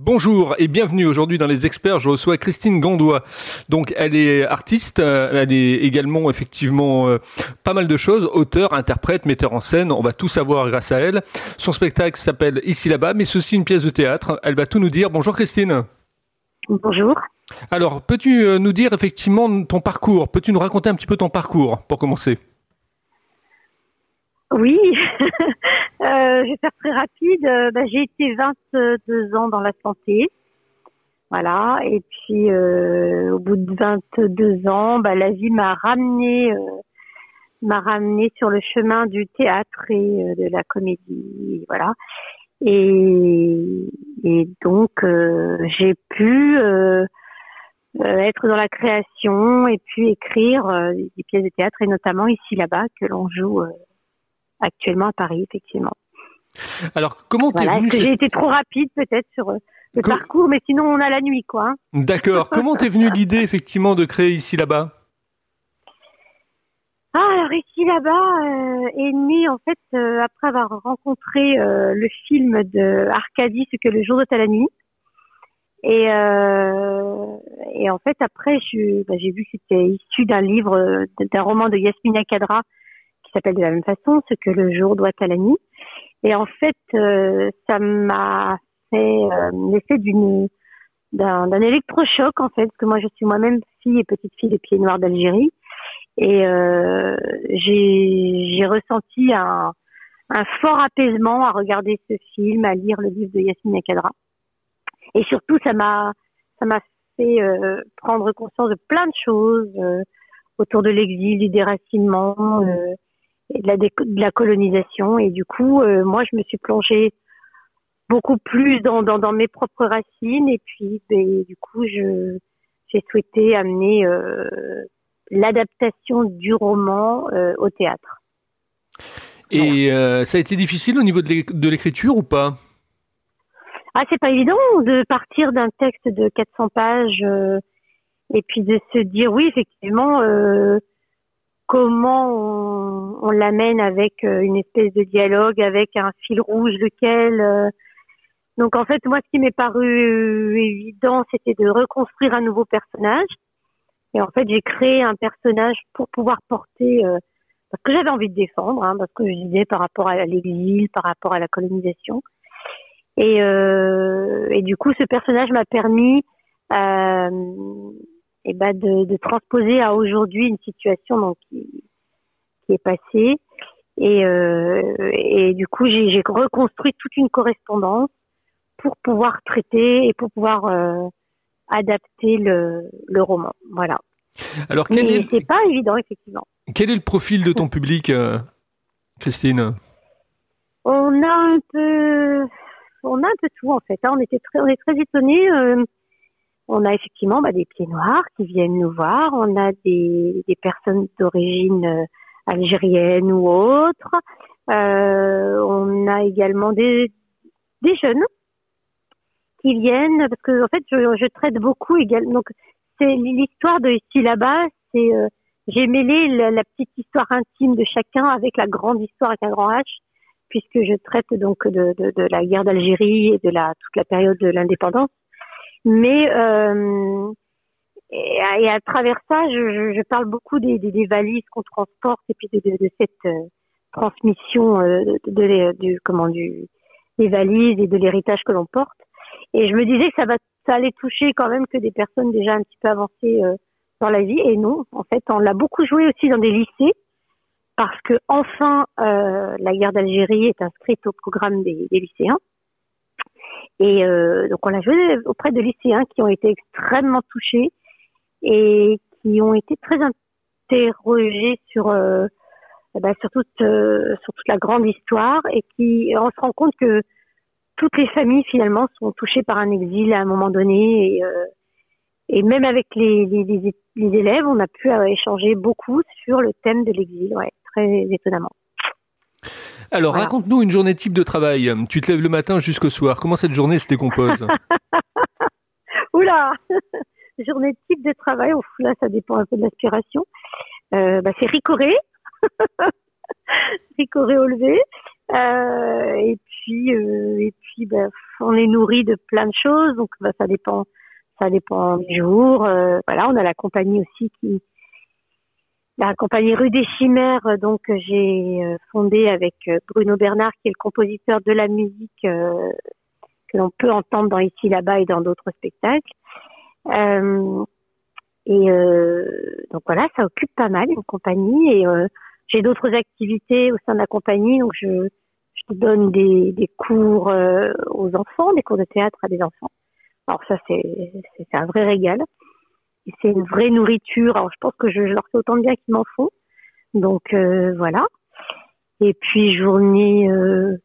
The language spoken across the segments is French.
Bonjour et bienvenue aujourd'hui dans les experts. Je reçois Christine Gandois. Donc elle est artiste, euh, elle est également effectivement euh, pas mal de choses, auteur, interprète, metteur en scène. On va tout savoir grâce à elle. Son spectacle s'appelle Ici là-bas, mais c'est aussi une pièce de théâtre. Elle va tout nous dire. Bonjour Christine. Bonjour. Alors, peux-tu euh, nous dire effectivement ton parcours? Peux-tu nous raconter un petit peu ton parcours pour commencer? Oui, je vais faire très rapide. Euh, bah, j'ai été 22 ans dans la santé. Voilà, et puis euh, au bout de 22 ans, bah, la vie m'a ramené, m'a ramené sur le chemin du théâtre et de la comédie, voilà. Et, et donc j'ai pu être dans la création et puis écrire des pièces de théâtre et notamment ici là-bas que l'on joue actuellement à Paris, effectivement. Alors, comment t'es voilà, venue J'ai été trop rapide peut-être sur euh, le Com- parcours, mais sinon on a la nuit, quoi. D'accord. Comment t'es venue l'idée effectivement de créer ici là-bas? Ah, alors ici là-bas euh, est né en fait euh, après avoir rencontré euh, le film de Arcadie, ce que le jour de la nuit. Et, et en fait après bah, j'ai vu que c'était issu d'un livre, d'un roman de Yasmina Kadra qui s'appelle de la même façon, ce que le jour doit à la nuit. Et en fait euh, ça m'a fait euh, l'effet d'une d'un électrochoc en fait, que moi je suis moi-même fille et petite fille des Pieds Noirs d'Algérie. Et euh, j'ai ressenti un, un fort apaisement à regarder ce film, à lire le livre de Yasmine Kadra. Et surtout, ça m'a ça m'a fait euh, prendre conscience de plein de choses euh, autour de l'exil, du déracinement euh, et de la, déco- de la colonisation. Et du coup, euh, moi, je me suis plongée beaucoup plus dans, dans, dans mes propres racines. Et puis, ben, du coup, je j'ai souhaité amener euh, l'adaptation du roman euh, au théâtre. Et ça a été difficile au niveau de l'éc- de l'écriture ou pas? Ah, c'est pas évident de partir d'un texte de 400 pages et puis de se dire oui, effectivement, comment on, on l'amène avec euh, une espèce de dialogue, avec un fil rouge, lequel. euh, Donc en fait, moi, ce qui m'est paru évident, c'était de reconstruire un nouveau personnage. Et en fait, j'ai créé un personnage pour pouvoir porter, euh, parce que j'avais envie de défendre, hein, parce que je disais par rapport à l'exil, par rapport à la colonisation. Et, euh, et du coup, ce personnage m'a permis euh, eh ben de, de transposer à aujourd'hui une situation donc, qui, qui est passée. Et, euh, et du coup, j'ai reconstruit toute une correspondance pour pouvoir traiter et pour pouvoir euh, adapter le, le roman. Voilà. Alors quel Mais est, c'est pas évident, effectivement. quel est le profil de ton public, euh, Christine? On a un peu, on a un peu tout en fait. hein. On était très, on est très étonnés. On a effectivement bah, des pieds noirs qui viennent nous voir. On a des, des personnes d'origine euh, algérienne ou autre. Euh, on a également des, des jeunes qui viennent parce que en fait je, je traite beaucoup également. Donc c'est l'histoire de ici là-bas. C'est euh, j'ai mêlé la, la petite histoire intime de chacun avec la grande histoire avec un grand H puisque je traite donc de, de, de la guerre d'Algérie et de la toute la période de l'indépendance. Mais euh, et, à, travers ça, je, je, parle beaucoup des, des, des valises qu'on transporte et puis de, de, de cette euh, transmission euh, de, de- du comment du des valises et de l'héritage que l'on porte. Et je me disais que ça va ça allait toucher quand même que des personnes déjà un petit peu avancées euh, dans la vie. Et non, en fait, on l'a beaucoup joué aussi dans des lycées parce que enfin euh, la guerre d'Algérie est inscrite au programme des, des lycéens. Et euh, donc on l'a joué auprès de lycéens qui ont été extrêmement touchés et qui ont été très interrogés sur euh, eh ben, sur toute euh, sur toute la grande histoire et qui on se rend compte que toutes les familles finalement sont touchées par un exil à un moment donné et, euh, et même avec les, les, les, les élèves on a pu euh, échanger beaucoup sur le thème de l'exil ouais très étonnamment Alors Voilà. raconte-nous une journée type de travail. Tu te lèves le matin jusqu'au soir. Comment cette journée se décompose Oula Journée type de travail, ouf, là ça dépend un peu de l'aspiration. Euh, bah, c'est ricoré, ricoré au lever, euh, et puis euh, et puis ben, on est nourri de plein de choses, donc ben, ça dépend, ça dépend des jours. Euh, voilà, on a la compagnie aussi qui, la compagnie Rue des Chimères, donc j'ai euh, fondé avec Bruno Bernard, qui est le compositeur de la musique que l'on peut entendre dans ici là-bas et dans d'autres spectacles. et donc voilà, ça occupe pas mal une compagnie et j'ai d'autres activités au sein de la compagnie, donc je, je donne des, des cours euh, aux enfants, des cours de théâtre à des enfants. Alors ça, c'est un vrai régal. C'est une vraie nourriture. Alors je pense que je, leur fais autant de bien qu'ils m'en font. Donc euh, voilà. Et puis journée, euh,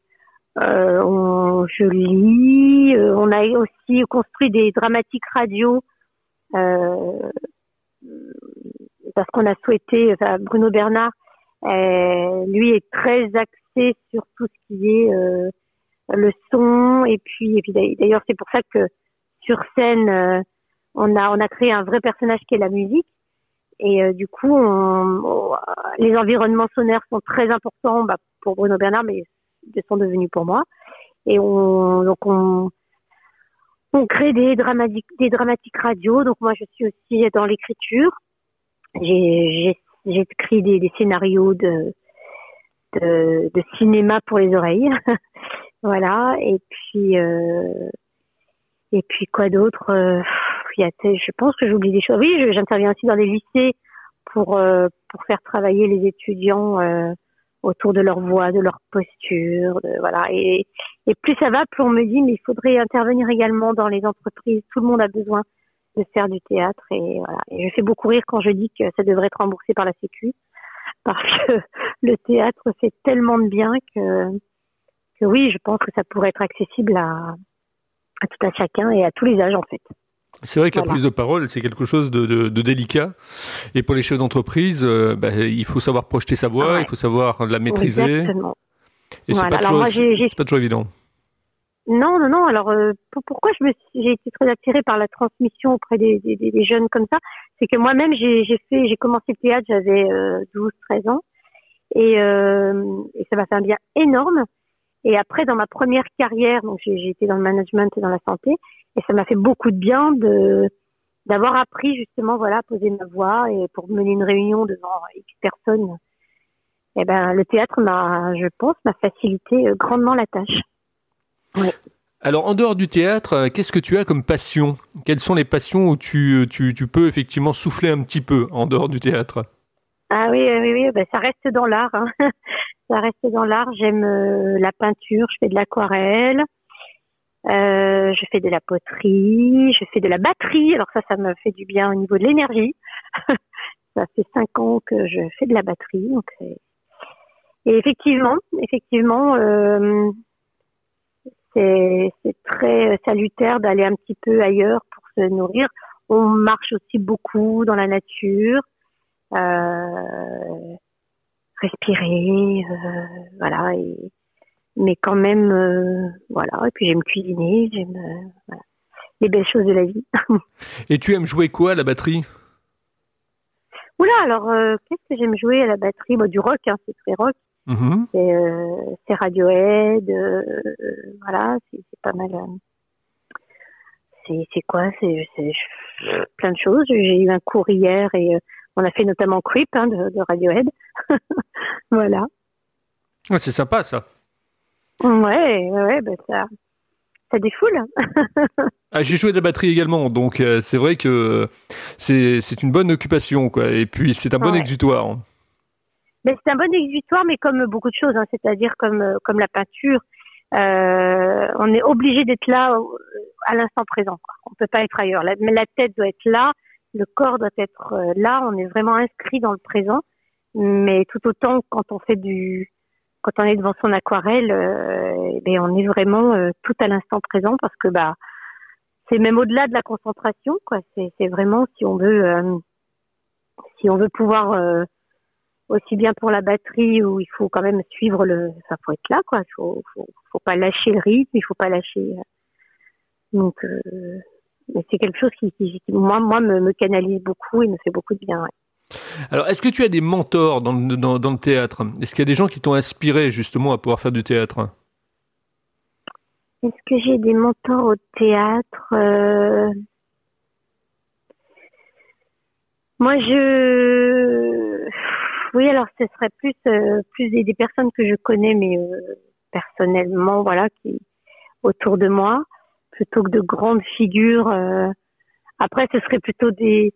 euh on, je lis. on a aussi construit des dramatiques radio parce qu'on a souhaité. Bruno Bernard lui est très axé sur tout ce qui est le son et puis, et puis d'ailleurs c'est pour ça que sur scène on a on a créé un vrai personnage qui est la musique et du coup on, les environnements sonores sont très importants bah, pour Bruno Bernard mais ils sont devenus pour moi et on donc on on crée des dramatiques des dramatiques radio donc moi je suis aussi dans l'écriture j'ai j'écris des, des scénarios de, de, de cinéma pour les oreilles. voilà. Et puis euh, et puis quoi d'autre euh, Je pense que j'oublie des choses. Oui, j'interviens aussi dans les lycées pour euh, pour faire travailler les étudiants euh, autour de leur voix, de leur posture, de, voilà. Et, et plus ça va, plus on me dit mais il faudrait intervenir également dans les entreprises. Tout le monde a besoin de faire du théâtre et voilà. Et je fais beaucoup rire quand je dis que ça devrait être remboursé par la Sécu parce que le théâtre fait tellement de bien que, que oui, je pense que ça pourrait être accessible à, à tout un chacun et à tous les âges en fait. C'est vrai que la prise de parole, c'est quelque chose de, de, de, délicat. Et pour les chefs d'entreprise, euh, bah, il faut savoir projeter sa voix, il faut savoir la maîtriser. Exactement. Et c'est pas, pas, toujours évident. Non, non, non. Alors euh, pourquoi je me j'ai été très attirée par la transmission auprès des, des, des jeunes comme ça, c'est que moi-même j'ai fait j'ai commencé le théâtre, j'avais euh, 12, 13 ans et, euh, et ça m'a fait un bien énorme. Et après dans ma première carrière, donc j'ai été dans le management et dans la santé, et ça m'a fait beaucoup de bien de d'avoir appris justement voilà à poser ma voix et pour mener une réunion devant X personnes. Eh ben le théâtre m'a, je pense, m'a facilité euh, grandement la tâche. Alors, en dehors du théâtre, euh, qu'est-ce que tu as comme passion? Quelles sont les passions où tu, tu, tu, peux effectivement souffler un petit peu en dehors du théâtre? Ah oui, oui, oui, ben, ça reste dans l'art. Hein. ça reste dans l'art. J'aime euh, la peinture, je fais de l'aquarelle, euh, je fais de la poterie, je fais de la batterie. Alors ça, ça me fait du bien au niveau de l'énergie. ça fait cinq ans que je fais de la batterie. Donc et effectivement, effectivement, euh, c'est très salutaire d'aller un petit peu ailleurs pour se nourrir. On marche aussi beaucoup dans la nature, respirer, euh, voilà. Et, mais quand même, euh, voilà. Et puis j'aime cuisiner, j'aime voilà, les belles choses de la vie. et tu aimes jouer quoi à la batterie? Oula, alors qu'est-ce que j'aime jouer à la batterie? Du rock, hein, c'est très rock. Euh, c'est Radiohead, euh, voilà, c'est pas mal. Euh, c'est quoi? C'est plein de choses. J'ai eu un cours hier et on a fait notamment Creep hein, de, de, Radiohead. voilà. Ouais, c'est sympa ça. Ouais, ouais, bah ça, ça défoule. ah, j'ai joué de la batterie également, donc c'est vrai que c'est une bonne occupation, quoi. Et puis c'est un bon exutoire c'est un bon exutoire, mais comme beaucoup de choses, hein, c'est-à-dire comme euh, comme la peinture, euh, on est obligé d'être là à l'instant présent. Quoi. On peut pas être ailleurs. La, la tête doit être là, le corps doit être euh, là. On est vraiment inscrit dans le présent. Mais tout autant quand on fait du, quand on est devant son aquarelle, euh, eh ben on est vraiment euh, tout à l'instant présent parce que bah c'est même au-delà de la concentration. quoi. C'est vraiment si on veut, si on veut pouvoir aussi bien pour la batterie où il faut quand même suivre le, ça faut être là quoi, faut, faut, faut pas lâcher le rythme, il faut pas lâcher. Donc, euh, mais c'est quelque chose qui, qui, moi, moi me, me, canalise beaucoup et me fait beaucoup de bien. Alors, est-ce que tu as des mentors dans, dans, dans le théâtre? Est-ce qu'il y a des gens qui t'ont inspiré justement à pouvoir faire du théâtre? Est-ce que j'ai des mentors au théâtre euh, Moi, je... Oui, alors ce serait plus, euh, plus des, personnes que je connais, mais euh, personnellement, voilà, qui autour de moi, plutôt que de grandes figures. Après, ce serait plutôt des,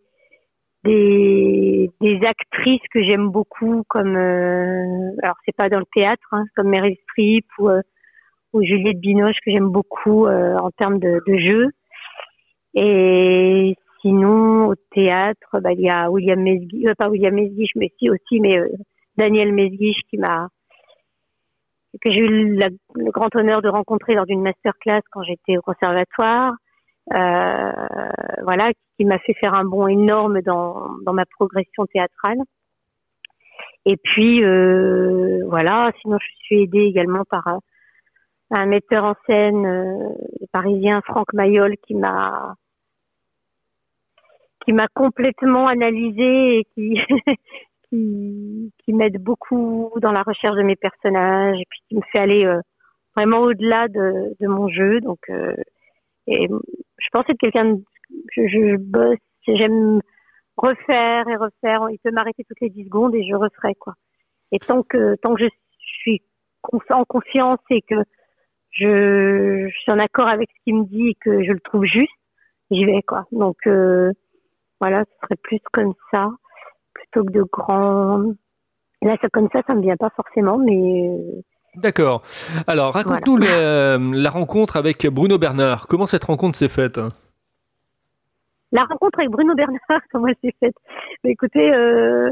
des, des actrices que j'aime beaucoup, comme alors c'est pas dans le théâtre, hein, comme Meryl Streep ou ou Juliette Binoche que j'aime beaucoup euh, en termes de, de, jeu. Et sinon, au théâtre, bah, il y a William Mesguich, euh, pas William Mesguich, mais si aussi, mais euh, Daniel Mesguich qui m'a que j'ai eu le grand honneur de rencontrer lors d'une masterclass quand j'étais au conservatoire. Euh, voilà, qui m'a fait faire un bond énorme dans, dans ma progression théâtrale. Et puis euh, voilà, sinon je suis aidée également par un metteur en scène euh, parisien, Franck Mayol, qui m'a qui m'a complètement analysé et qui qui, qui m'aide beaucoup dans la recherche de mes personnages et puis qui me fait aller euh, vraiment au-delà de, de, mon jeu. Donc, euh, et je pense être quelqu'un je, je bosse, j'aime refaire et refaire. Il peut m'arrêter toutes les 10 secondes et je referai quoi. Et tant que tant que je suis en confiance et que je, suis en accord avec ce qu'il me dit et que je le trouve juste, j'y vais quoi. Donc euh, voilà, ce serait plus comme ça plutôt que de grands. Là, ça comme ça, ça me vient pas forcément, mais. Euh, D'accord. Alors, raconte-nous la, rencontre avec Bruno Bernard. Comment cette rencontre s'est faite? La rencontre avec Bruno Bernard, comment elle s'est faite? Bah, Écoutez, euh,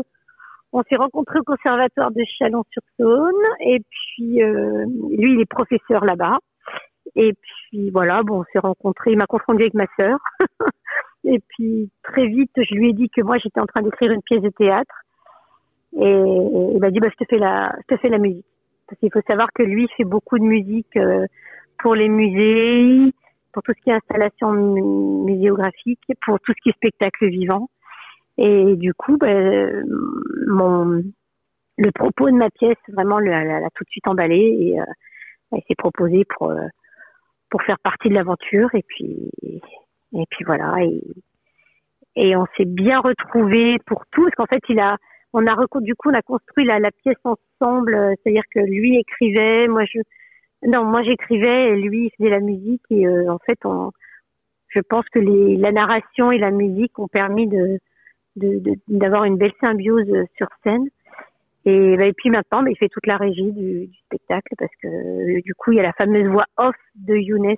on s'est rencontrés au conservatoire de Chalon-sur-Saône et puis euh, lui il est professeur là-bas et puis voilà bon on s'est rencontrés il m'a confondu avec ma sœur et puis très vite je lui ai dit que moi j'étais en train d'écrire une pièce de théâtre. Et il m'a dit bah je te fais la je te fais la musique. Parce qu'il faut savoir que lui fait beaucoup de musique euh, pour les musées pour tout ce qui est installation muséographique pour tout ce qui est spectacle vivant. Et du coup, ben, mon, le propos de ma pièce, vraiment, l'a tout de suite emballé et euh, elle s'est proposée pour, euh, pour faire partie de l'aventure. Et puis, et puis voilà. Et, et on s'est bien retrouvés pour tout, parce qu'en fait, il a, on a du coup, on a construit la, pièce ensemble. C'est-à-dire que lui écrivait, moi je, non, moi j'écrivais et lui faisait la musique. Et euh, en fait, on, je pense que la narration et la musique ont permis de d'avoir une belle symbiose euh, sur scène. Et, bah, et puis maintenant, bah, il fait toute la régie du, du, spectacle parce que euh, du coup, il y a la fameuse voix off de Younes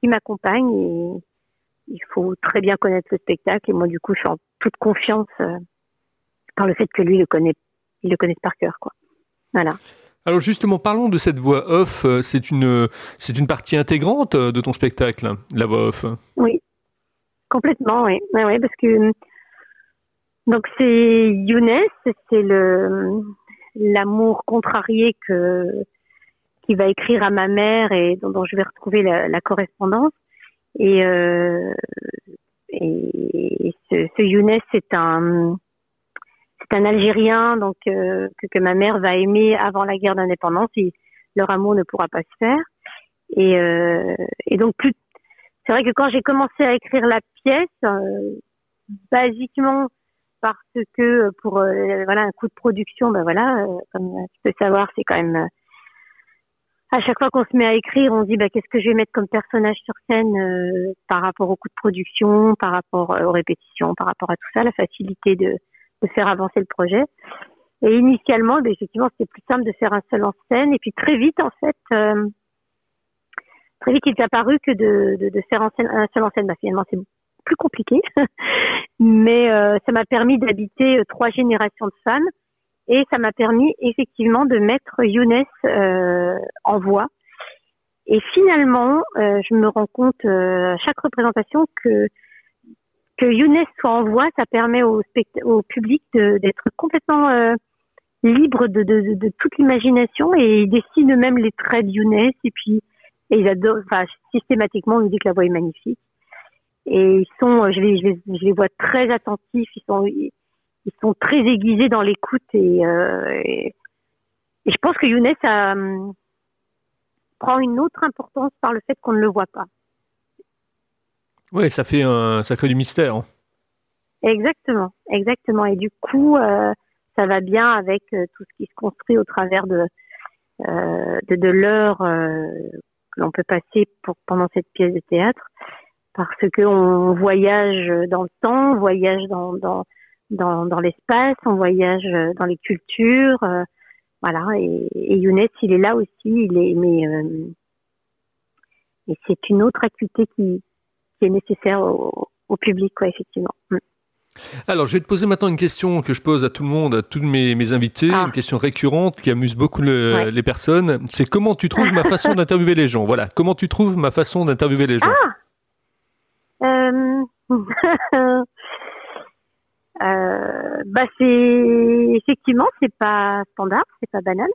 qui m'accompagne il faut très bien connaître le spectacle. Et moi, du coup, je suis en toute confiance euh, par le fait que lui, le connaît, il le connaît par cœur, quoi. Voilà. Alors justement, parlons de cette voix off. C'est une, c'est une partie intégrante de ton spectacle, la voix off. Oui, complètement, oui. Ouais, ouais, parce que donc c'est Younes, c'est le l'amour contrarié que qui va écrire à ma mère et dont, je vais retrouver la, correspondance. Et, euh, et ce, ce Younes, c'est un c'est un Algérien donc euh, que, que, ma mère va aimer avant la guerre d'indépendance. Et leur amour ne pourra pas se faire. Et, euh, et donc plus c'est vrai que quand j'ai commencé à écrire la pièce, euh, basiquement parce que pour euh, voilà un coût de production, ben voilà, euh, comme tu peux savoir, c'est quand même à chaque fois qu'on se met à écrire, on dit bah, qu'est-ce que je vais mettre comme personnage sur scène par rapport au coût de production, par rapport aux répétitions, par rapport à tout ça, la facilité de, de faire avancer le projet. Et initialement, ben, effectivement, c'était plus simple de faire un seul en scène. Et puis très vite, en fait, très vite, il est apparu que de, de, de faire un seul en scène, bah, finalement, c'est plus compliqué, mais euh, ça m'a permis d'habiter euh, trois générations de femmes et ça m'a permis effectivement de mettre Younes euh, en voix. Et finalement, je me rends compte à chaque représentation que que Younes soit en voix, ça permet au, au public d'être complètement libre de, de, de, toute l'imagination. Et il dessine même les traits de Younes. Et puis et ils adorent, enfin systématiquement on nous dit que la voix est magnifique. Et ils sont, je les, je les, je les vois très attentifs, ils sont, ils sont très aiguisés dans l'écoute et, euh, et, je pense que Younes a, prend une autre importance par le fait qu'on ne le voit pas. Oui, ça fait un, ça crée du mystère. Exactement, exactement. Et du coup, euh, ça va bien avec euh, tout ce qui se construit au travers de de, de l'heure que l'on peut passer pour, pendant cette pièce de théâtre, parce que on voyage dans le temps, on voyage dans dans dans, dans l'espace, on voyage dans les cultures, euh, voilà. Et, et, Younes, il est là aussi, il est mais euh, c'est une autre acuité qui qui est nécessaire au, au public, quoi, effectivement. Mm. Alors, je vais te poser maintenant une question que je pose à tout le monde, à tous mes, mes invités, ah. une question récurrente qui amuse beaucoup le, ouais. les personnes. C'est comment tu trouves ma façon d'interviewer les gens? Voilà, comment tu trouves ma façon d'interviewer les gens? Ah euh... euh, bah c'est effectivement c'est pas standard, c'est pas banal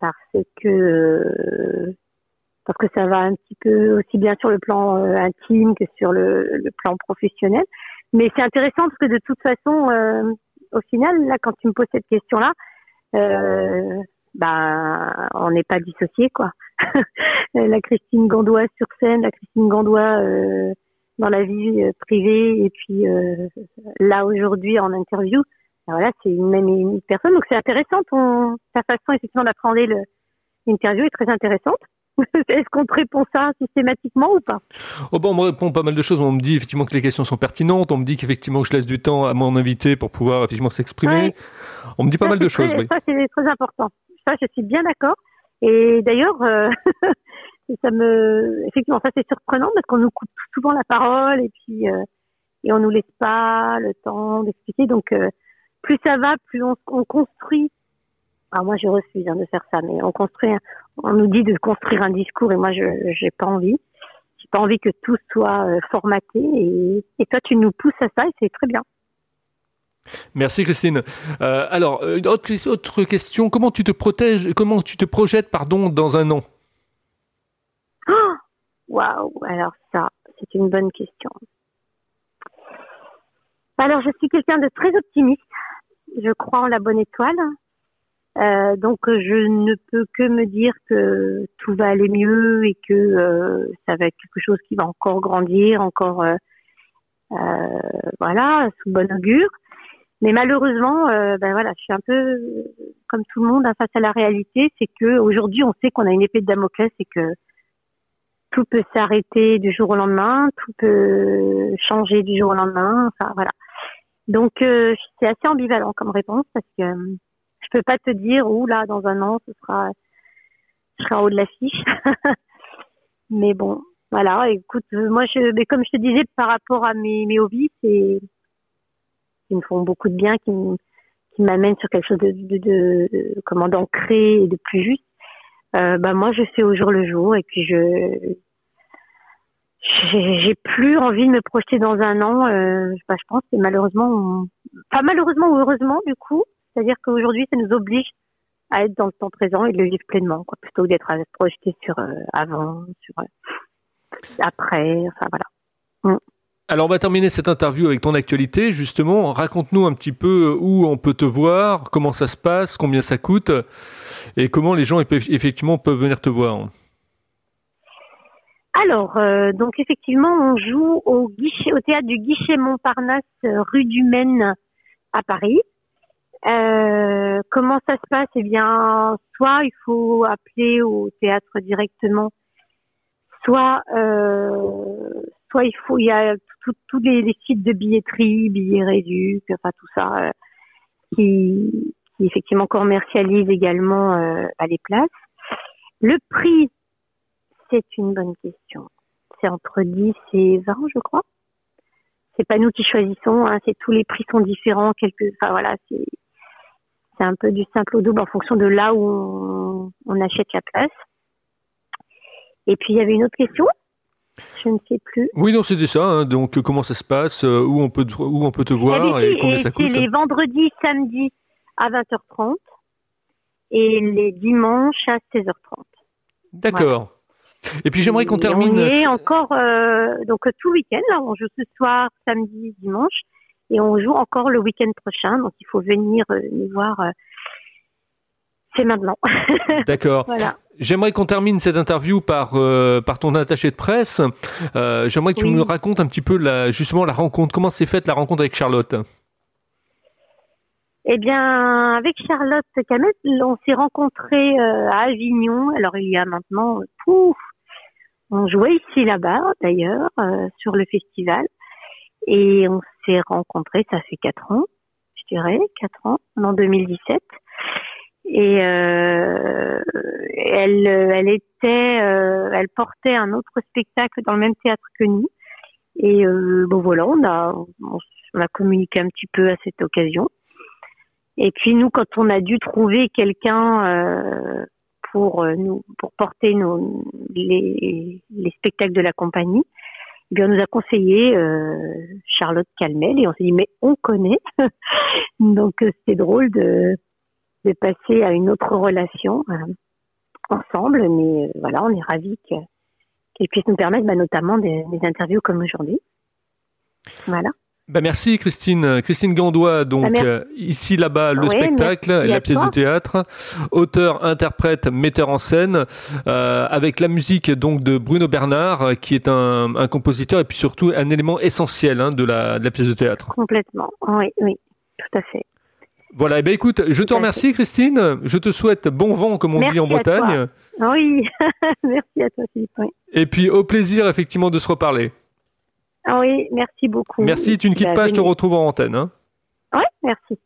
parce que parce que ça va un petit peu aussi bien sur le plan euh, intime que sur le, plan professionnel. Mais c'est intéressant parce que de toute façon, euh, au final, là, quand tu me poses cette question-là, euh, ben, on n'est pas dissociés, quoi. la Christine Gandois sur scène, la Christine Gandois euh, dans la vie euh, privée, et puis euh, là aujourd'hui en interview, ben voilà, c'est une même une personne. Donc c'est intéressant, ton, ta façon effectivement d'appréhender l'interview est très intéressante. Est-ce qu'on te répond ça systématiquement ou pas? Oh bon, On me répond pas mal de choses. On me dit effectivement que les questions sont pertinentes. On me dit qu'effectivement je laisse du temps à mon invité pour pouvoir effectivement s'exprimer. On me dit pas ça, mal de choses. Très, oui. Ça, c'est très important. Ça, je suis bien d'accord. Et d'ailleurs, euh, ça me, effectivement, ça c'est surprenant parce qu'on nous coupe souvent la parole et puis euh, et on nous laisse pas le temps d'expliquer. Donc, euh, plus ça va, plus on, on construit alors moi, je refuse hein, de faire ça, mais on construit, on nous dit de construire un discours et moi, je j'ai pas envie. J'ai pas envie que tout soit euh, formaté et, et toi, tu nous pousses à ça et c'est très bien. Merci Christine. Euh, alors, autre, autre question, comment tu te protèges, comment tu te projettes, pardon, dans un an? Waouh, alors ça, c'est une bonne question. Alors, je suis quelqu'un de très optimiste. Je crois en la bonne étoile. Euh, donc je ne peux que me dire que tout va aller mieux et que euh, ça va être quelque chose qui va encore grandir, encore euh, voilà sous bon augure. Mais malheureusement, ben je suis un peu comme tout le monde hein, face à la réalité, c'est que aujourd'hui on sait qu'on a une épée de Damoclès et que tout peut s'arrêter du jour au lendemain, tout peut changer du jour au lendemain. Enfin voilà. Donc c'est assez ambivalent comme réponse parce que je peux pas te dire où là dans un an ce sera je serai en haut de l'affiche mais bon voilà écoute moi je mais comme je te disais par rapport à mes, mes hobbies c'est ils me font beaucoup de bien qui qui m'amènent sur quelque chose de, de, de, de comment d'ancré et de plus juste euh, bah moi je fais au jour le jour et puis je j'ai plus envie de me projeter dans un an euh, bah, je pense que malheureusement pas malheureusement ou heureusement du coup c'est-à-dire qu'aujourd'hui, ça nous oblige à être dans le temps présent et de le vivre pleinement, quoi, plutôt que d'être projeté sur euh, avant, sur euh, après, enfin voilà. Mm. Alors on va terminer cette interview avec ton actualité, justement. Raconte-nous un petit peu où on peut te voir, comment ça se passe, combien ça coûte, et comment les gens effectivement peuvent venir te voir. Alors, euh, donc effectivement, on joue au guichet, au théâtre du Guichet Montparnasse, rue du Maine, à Paris. Euh, comment ça se passe? Eh bien, soit il faut appeler au théâtre directement, soit euh, soit il faut il y a tous les, sites de billetterie, billets réduits, enfin tout ça euh, qui, qui effectivement commercialisent également euh, à les places. Le prix, c'est une bonne question. C'est entre 10 et 20, je crois. C'est pas nous qui choisissons, hein, c'est tous les prix sont différents. Quelques, enfin voilà, c'est c'est un peu du simple au double en fonction de là où on, on achète la place. Et puis il y avait une autre question? Je ne sais plus. Oui, non, c'était ça. Hein. Donc, comment ça se passe? Euh, Où on peut, où on peut te voir et, et combien ça coûte C'est les vendredis, samedis à 20h30 et les dimanches à 16h30. D'accord. Voilà. Et puis j'aimerais qu'on termine. On est encore euh, donc tout week-end. Là, on joue ce soir, samedi, dimanche et on joue encore le week-end prochain. Donc il faut venir euh, nous voir. Euh, c'est maintenant. D'accord. voilà. J'aimerais qu'on termine cette interview par, euh, par ton attaché de presse. Euh, J'aimerais que tu Oui. nous racontes un petit peu la, justement la rencontre. Comment s'est faite la rencontre avec Charlotte? Eh bien, avec Charlotte Camet, on s'est rencontrés euh, à Avignon. Alors, il y a maintenant, euh, pouf, on jouait ici là-bas, d'ailleurs, euh, sur le festival. Et on s'est rencontrés, ça fait quatre ans, je dirais, quatre ans, en 2017. Et euh, elle, elle était, euh, elle portait un autre spectacle dans le même théâtre que nous. Et bon voilà, on a, on, a communiqué un petit peu à cette occasion. Et puis nous, quand on a dû trouver quelqu'un pour euh, pour porter les, les spectacles de la compagnie, eh bien, on nous a conseillé euh, Charlotte Calmel et on s'est dit mais on connaît, donc euh, c'était drôle de de passer à une autre relation ensemble, mais voilà, on est ravis que- qu'elle puisse nous permettre bah, notamment des, des interviews comme aujourd'hui. Voilà. Bah merci Christine, Christine Gandois, donc Ah, merci. euh, ici là-bas le Oui, spectacle, merci la pièce toi. de théâtre, auteur, interprète, metteur en scène, euh, avec la musique donc de Bruno Bernard, euh, qui est un, un compositeur et puis surtout un élément essentiel hein, de, la, de la pièce de théâtre. Complètement. Oui, oui, tout à fait. Voilà, et ben écoute, je te remercie Christine, je te souhaite bon vent comme on Merci dit en à toi. Bretagne, Oui, merci à toi, Philippe. Oui, et puis au plaisir effectivement de se reparler. Ah oui merci beaucoup. Merci, tu ne quittes Bah, pas, je te retrouve en antenne. hein. Ouais, merci.